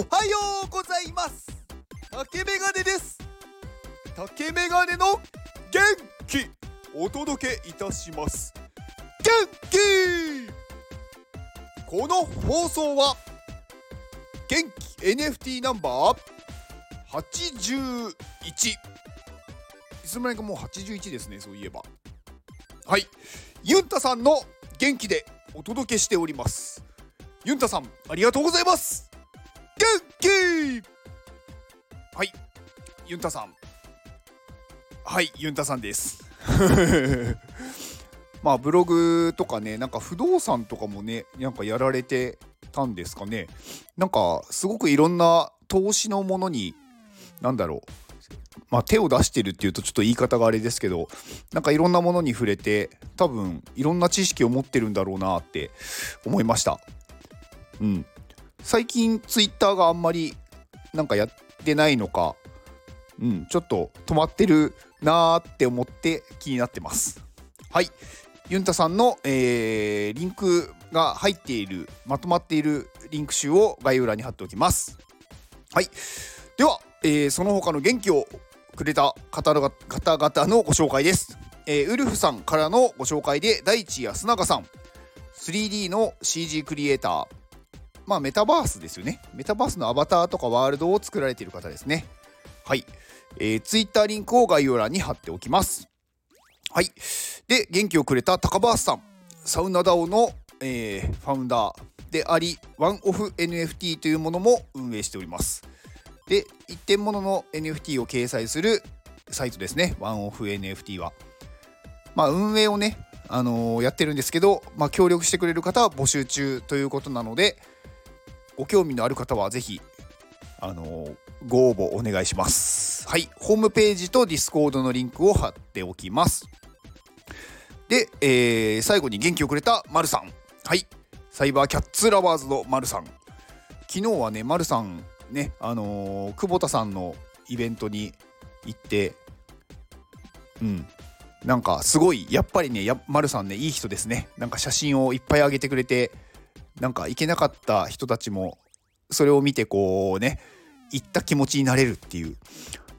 おはようございます。竹メガネです。竹メガネの元気。お届けいたします。元気。この放送は元気 NFT ナンバー81いつの間にかもう81ですねそういえば。はい。ユンタさんの元気でお届けしております。ユンタさんありがとうございます。元気！はい。ユンタさん。はいユンタさんです。まあブログとかねなんか不動産とかもねなんかやられてたんですかね。なんかすごくいろんな投資のものに何だろう。まあ、手を出してるっていうとちょっと言い方があれですけどなんかいろんなものに触れて多分いろんな知識を持ってるんだろうなって思いました。うん最近ツイッターがあんまりなんかやってないのかうんちょっと止まってるなーって思って気になってます。はい。ユンタさんの、えー、リンクが入っているまとまっているリンク集を概要欄に貼っておきます。はい。では、えー、その他の元気をくれた方々のご紹介です、えー、ウルフさんからのご紹介で大地安永さん。3D の CG クリエイター。まあメタバースですよね。メタバースのアバターとかワールドを作られている方ですね。はい、えー、Twitter リンクを概要欄に貼っておきます。はい。で元気をくれた高橋さん。サウナダオの、えー、ファウンダーでありワンオフ NFT というものも運営しております。で一点物の NFT を掲載するサイトですね。 one-off NFT は。まあ運営をねあのー、やってるんですけど、まあ、協力してくれる方は募集中ということなのでご興味のある方は是非あのー、ご応募お願いします。はい。ホームページとディスコードのリンクを貼っておきます。で、えー、最後に元気をくれたまるさん。はい。サイバーキャッツラバーズのまるさん。昨日はねまるさんねあのー、久保田さんのイベントに行ってうん。なんかすごいやっぱりねや丸さんねいい人ですね。なんか写真をいっぱい上げてくれてなんか行けなかった人たちもそれを見てこうね行った気持ちになれるっていう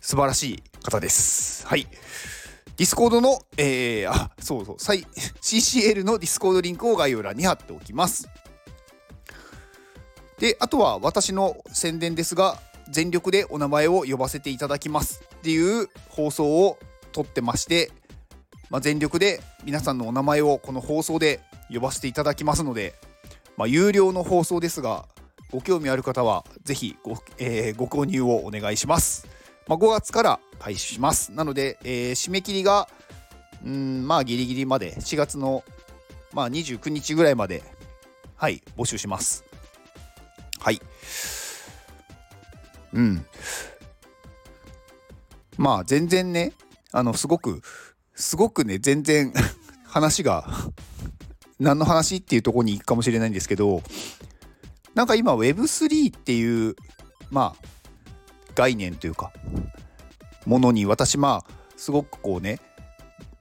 素晴らしい方です。はい。ディスコードの、えー、あそうそう。CCL のディスコードリンクを概要欄に貼っておきます。であとは私の宣伝ですが全力でお名前を呼ばせていただきます。っていう放送を撮ってまして、まあ、全力で皆さんのお名前をこの放送で呼ばせていただきますので、まあ、有料の放送ですがご興味ある方は是非ご,、えー、ご購入をお願いします、まあ、5月から開始しますなので、えー、締め切りがうんまあギリギリまで4月の、まあ、29日ぐらいまではい募集しますはい。うん。まあ全然ね、あの、すごく、すごくね、全然話が何の話っていうとこに行くかもしれないんですけど、なんか今 Web3 っていう、まあ、概念というか、ものに私まあ、すごくこうね、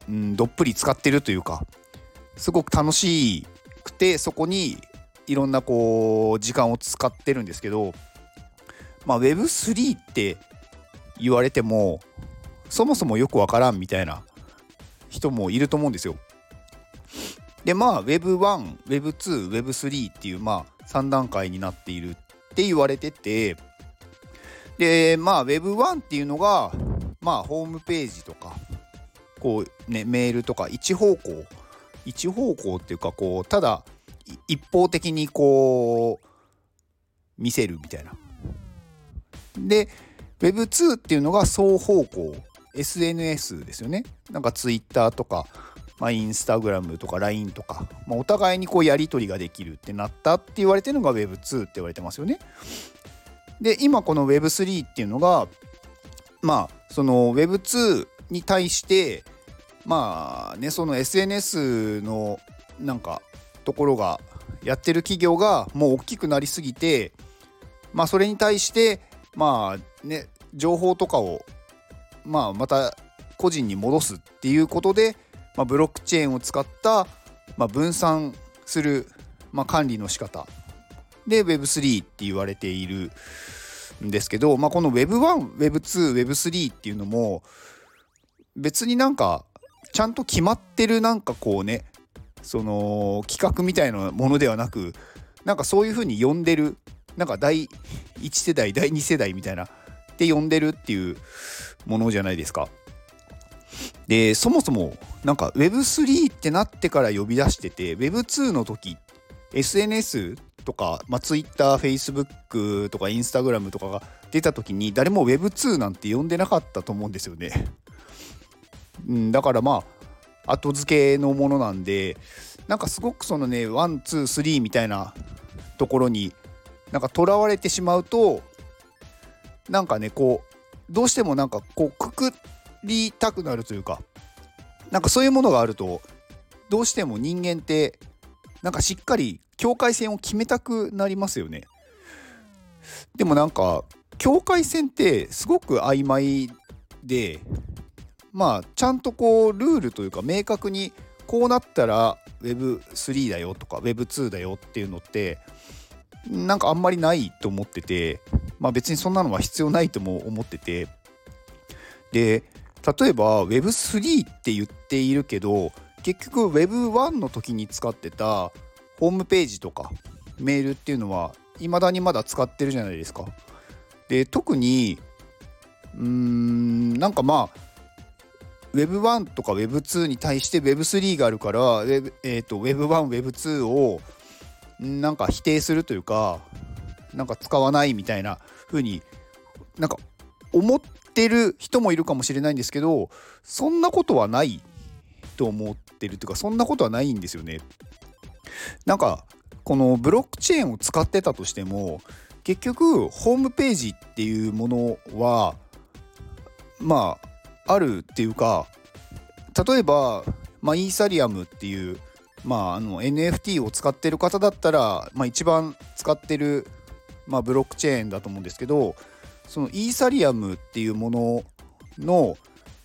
うん、どっぷり使ってるというか、すごく楽しくて、そこにいろんなこう時間を使ってるんですけど、まあ、Web3 って言われてもそもそもよくわからんみたいな人もいると思うんですよ。でまあ Web1、Web2、Web3 っていうまあ3段階になっているって言われててでまあ Web1 っていうのがまあホームページとかこうねメールとか一方向一方向っていうかこうただ一方的にこう見せるみたいな。で Web2 っていうのが双方向 SNS ですよね。なんか Twitter とか、まあ、Instagram とか LINE とか、まあ、お互いにこうやり取りができるってなったって言われてるのが Web2 って言われてますよね。で今この Web3 っていうのがまあその Web2 に対してまあねその SNS のなんかところがやってる企業がもう大きくなりすぎてまあそれに対してまあね情報とかをまあまた個人に戻すっていうことで、まあ、ブロックチェーンを使った、まあ、分散する、まあ、管理の仕方で Web3 って言われているんですけど、まあ、この Web1、Web2、Web3 っていうのも別になんかちゃんと決まってるなんかこうねその企画みたいなものではなくなんかそういうふうに呼んでるなんか第1世代第2世代みたいなって呼んでるっていうものじゃないですか。でそもそもなんか Web3 ってなってから呼び出してて Web2 の時 SNS とか、まあ、Twitter、Facebook とか Instagram とかが出た時に誰も Web2 なんて呼んでなかったと思うんですよね。うん、だからまあ後付けのものなんでなんかすごくそのね one two three みたいなところになんかとらわれてしまうとなんかねこうどうしてもなんかこうくくっりたくなるというかなんかそういうものがあるとどうしても人間ってなんかしっかり境界線を決めたくなりますよね。でもなんか境界線ってすごく曖昧でまあちゃんとこうルールというか明確にこうなったら Web3 だよとか Web2 だよっていうのってなんかあんまりないと思っててまあ別にそんなのは必要ないとも思っててで例えば Web3 って言っているけど結局 Web1 の時に使ってたホームページとかメールっていうのは未だにまだ使ってるじゃないですか。で特にうーんなんかまあ Web1 とか Web2 に対して Web3 があるから、Web えーと、Web1、Web2 をなんか否定するというかなんか使わないみたいな風になんか思っってる人もいるかもしれないんですけどそんなことはないと思ってるというかそんなことはないんですよね。なんかこのブロックチェーンを使ってたとしても結局ホームページっていうものはまああるっていうか例えば、まあ、イーサリアムっていう、まあ、あの NFT を使ってる方だったら、まあ、一番使ってる、まあ、ブロックチェーンだと思うんですけどそのイーサリアムっていうものの、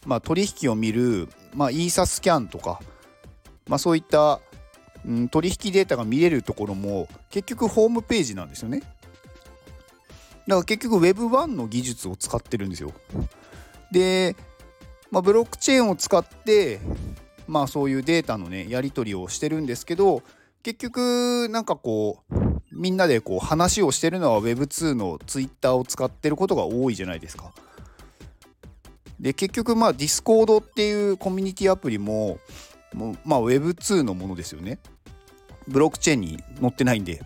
まあ、取引を見る、まあ、イーサスキャンとか、まあ、そういった、うん、取引データが見れるところも結局ホームページなんですよね。だから結局 Web1 の技術を使ってるんですよ。で、まあ、ブロックチェーンを使ってまあそういうデータのねやり取りをしてるんですけど結局なんかこうみんなでこう話をしてるのは Web2 の Twitter を使ってることが多いじゃないですか。で結局まあ Discord っていうコミュニティアプリももうまあ Web2 のものですよね。ブロックチェーンに載ってないんで。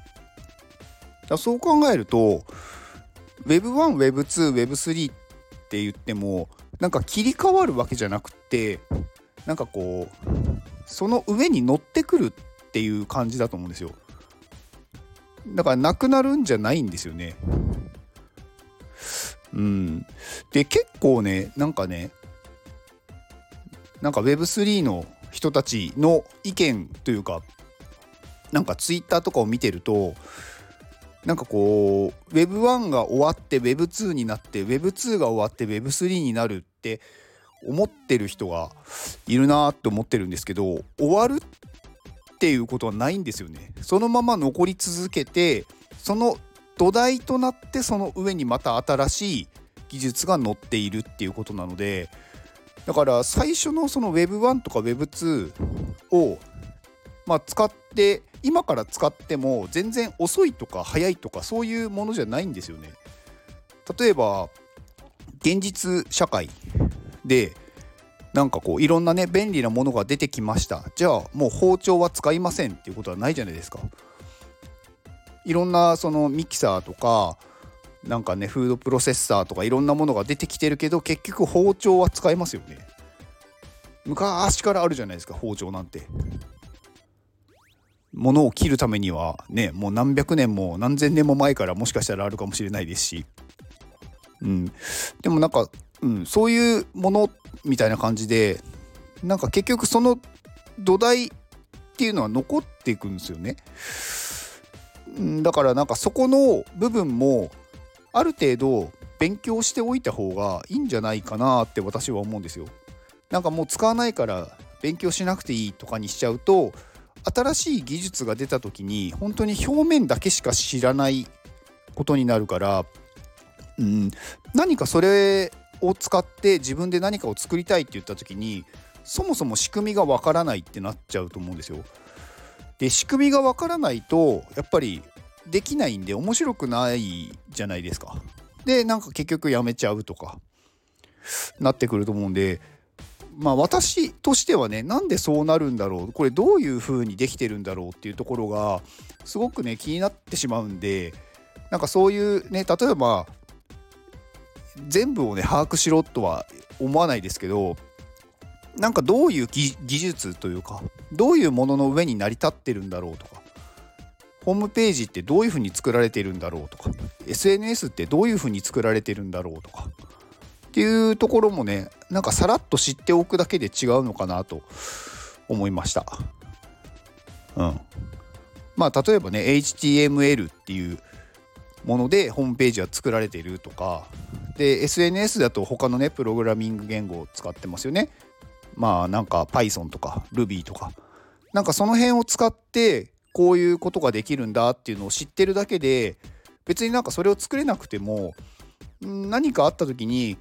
だそう考えると Web1、Web2、Web3 って言ってもなんか切り替わるわけじゃなくてなんかこうその上に乗ってくるっていう感じだと思うんですよ。だからなくなるんじゃないんですよね。うん。で、結構ね、なんかね、なんか Web3 の人たちの意見というか、なんか Twitter とかを見てると、なんかこう Web1 が終わって Web2 になって Web2 が終わって Web3 になるって思ってる人がいるなって思ってるんですけど終わるっていうことはないんですよね。そのまま残り続けてその土台となってその上にまた新しい技術が載っているっていうことなのでだから最初のその Web1 とか Web2 をまあ使って今から使っても全然遅いとか早いとかそういうものじゃないんですよね。例えば現実社会でなんかこういろんなね便利なものが出てきました。じゃあもう包丁は使いませんっていうことはないじゃないですか。いろんなそのミキサーとかなんかねフードプロセッサーとかいろんなものが出てきてるけど結局包丁は使いますよね。昔からあるじゃないですか包丁なんて。物を切るためにはねもう何百年も何千年も前からもしかしたらあるかもしれないですし。うん。でもなんかうん、そういうものみたいな感じでなんか結局その土台っていうのは残っていくんですよね。だからなんかそこの部分もある程度勉強しておいた方がいいんじゃないかなって私は思うんですよ。なんかもう使わないから勉強しなくていいとかにしちゃうと新しい技術が出た時に本当に表面だけしか知らないことになるから、うん、何かそれを使って自分で何かを作りたいって言った時にそもそも仕組みがわからないってなっちゃうと思うんですよ。で仕組みがわからないとやっぱりできないんで面白くないじゃないですか。でなんか結局やめちゃうとかなってくると思うんでまあ私としてはねなんでそうなるんだろうこれどういう風にできてるんだろうっていうところがすごくね気になってしまうんでなんかそういうね例えば全部をね把握しろとは思わないですけどなんかどういう技術というかどういうものの上に成り立ってるんだろうとかホームページってどういうふうに作られてるんだろうとか SNS ってどういうふうに作られてるんだろうとかっていうところもねなんかさらっと知っておくだけで違うのかなと思いました。うん、まあ例えばね HTML っていうものでホームページは作られてるとかで SNS だと他のねプログラミング言語を使ってますよね。まあなんか Python とか Ruby とかなんかその辺を使ってこういうことができるんだっていうのを知ってるだけで別になんかそれを作れなくても何かあった時に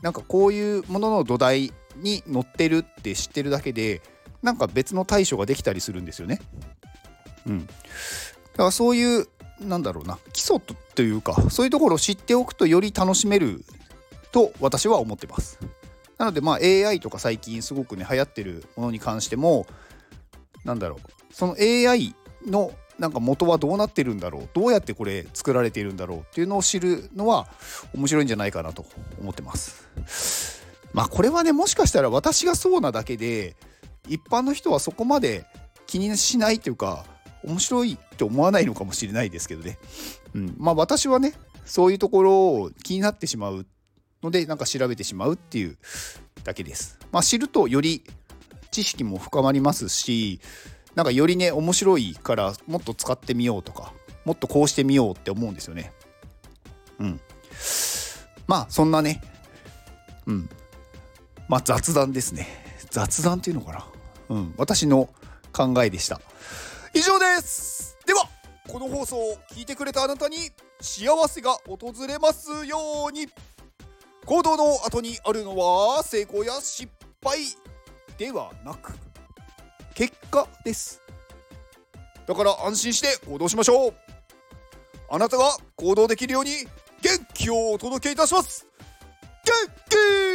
なんかこういうものの土台に乗ってるって知ってるだけでなんか別の対処ができたりするんですよね。うん、だからそういうなんだろうな基礎というかそういうところを知っておくとより楽しめると私は思ってます。なのでまあ AI とか最近すごくね流行ってるものに関してもなんだろうその AI のなんか元はどうなってるんだろうどうやってこれ作られているんだろうっていうのを知るのは面白いんじゃないかなと思ってます。まあこれはねもしかしたら私がそうなだけで一般の人はそこまで気にしないというか面白いって思わないのかもしれないですけどね。うん、まあ私はねそういうところを気になってしまうのでなんか調べてしまうっていうだけです。まあ、知るとより知識も深まりますしなんかよりね面白いからもっと使ってみようとかもっとこうしてみようって思うんですよね。うん。まあそんなねうんまあ雑談ですね。雑談っていうのかな。うん、私の考えでした。以上です。ではこの放送を聞いてくれたあなたに幸せが訪れますように。行動の後にあるのは成功や失敗ではなく結果です。だから安心して行動しましょう。あなたが行動できるように元気をお届けいたします。元気!